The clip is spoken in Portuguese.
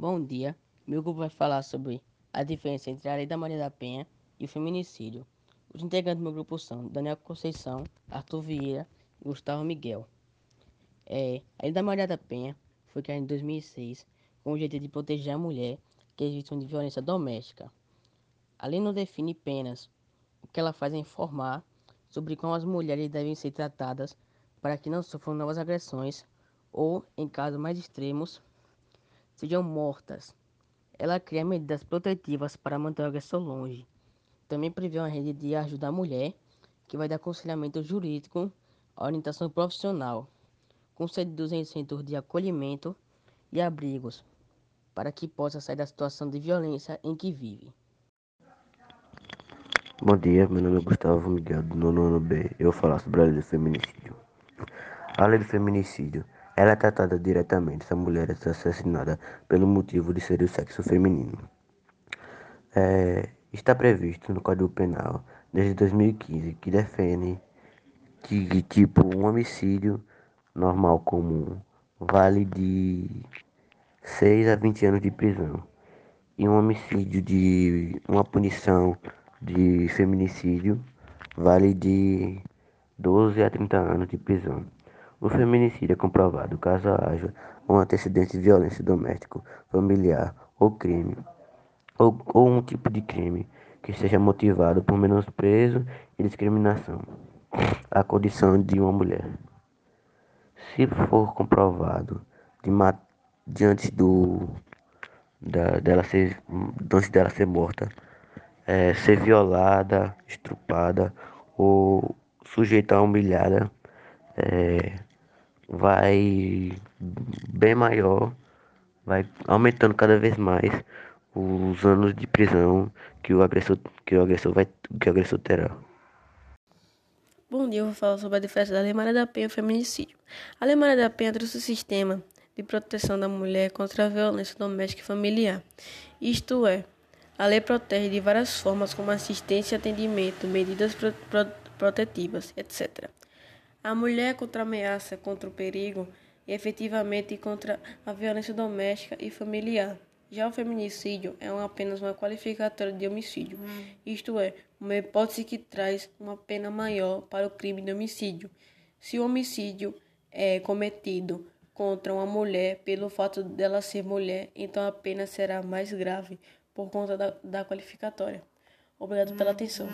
Bom dia, meu grupo vai falar sobre a diferença entre a Lei da Maria da Penha e o feminicídio. Os integrantes do meu grupo são Daniel Conceição, Arthur Vieira e Gustavo Miguel. É, a Lei da Maria da Penha foi criada em 2006 com o objetivo de proteger a mulher que é vítima de violência doméstica. A lei não define penas, o que ela faz é informar sobre como as mulheres devem ser tratadas para que não sofram novas agressões ou, em casos mais extremos, sejam mortas. Ela cria medidas protetivas para manter o agressor longe. Também prevê uma rede de ajuda à mulher, que vai dar aconselhamento jurídico, orientação profissional, concede 200 centros de acolhimento e abrigos, para que possa sair da situação de violência em que vive. Bom dia, meu nome é Gustavo Miguel, do nono ano B. Eu vou falar sobre a lei do feminicídio. A lei do feminicídio ela é tratada diretamente se a mulher é assassinada pelo motivo de ser do sexo feminino. É, está previsto no Código Penal desde 2015 que defende que, tipo, um homicídio normal comum vale de 6 a 20 anos de prisão e um homicídio de uma punição de feminicídio vale de 12 a 30 anos de prisão. O feminicídio é comprovado caso haja um antecedente de violência doméstica, familiar ou crime, ou, ou um tipo de crime que seja motivado por menosprezo e discriminação à condição de uma mulher. Se for comprovado de diante do da, dela ser antes dela ser morta, é, ser violada, estrupada ou sujeita a humilhada, é, vai bem maior, vai aumentando cada vez mais os anos de prisão que o agressor, que o agressor, vai, que o agressor terá. Bom dia, eu vou falar sobre a diferença da Lei Maria da Penha e o feminicídio. A Lei Maria da Penha trouxe o sistema de proteção da mulher contra a violência doméstica e familiar. Isto é, a lei protege de várias formas, como assistência e atendimento, medidas pro, pro, protetivas, etc a mulher contra a ameaça, contra o perigo e efetivamente contra a violência doméstica e familiar. Já o feminicídio é uma, apenas uma qualificatória de homicídio, hum. isto é, uma hipótese que traz uma pena maior para o crime de homicídio. Se o homicídio é cometido contra uma mulher pelo fato dela ser mulher, então a pena será mais grave por conta da, da qualificatória. Obrigado pela hum, atenção.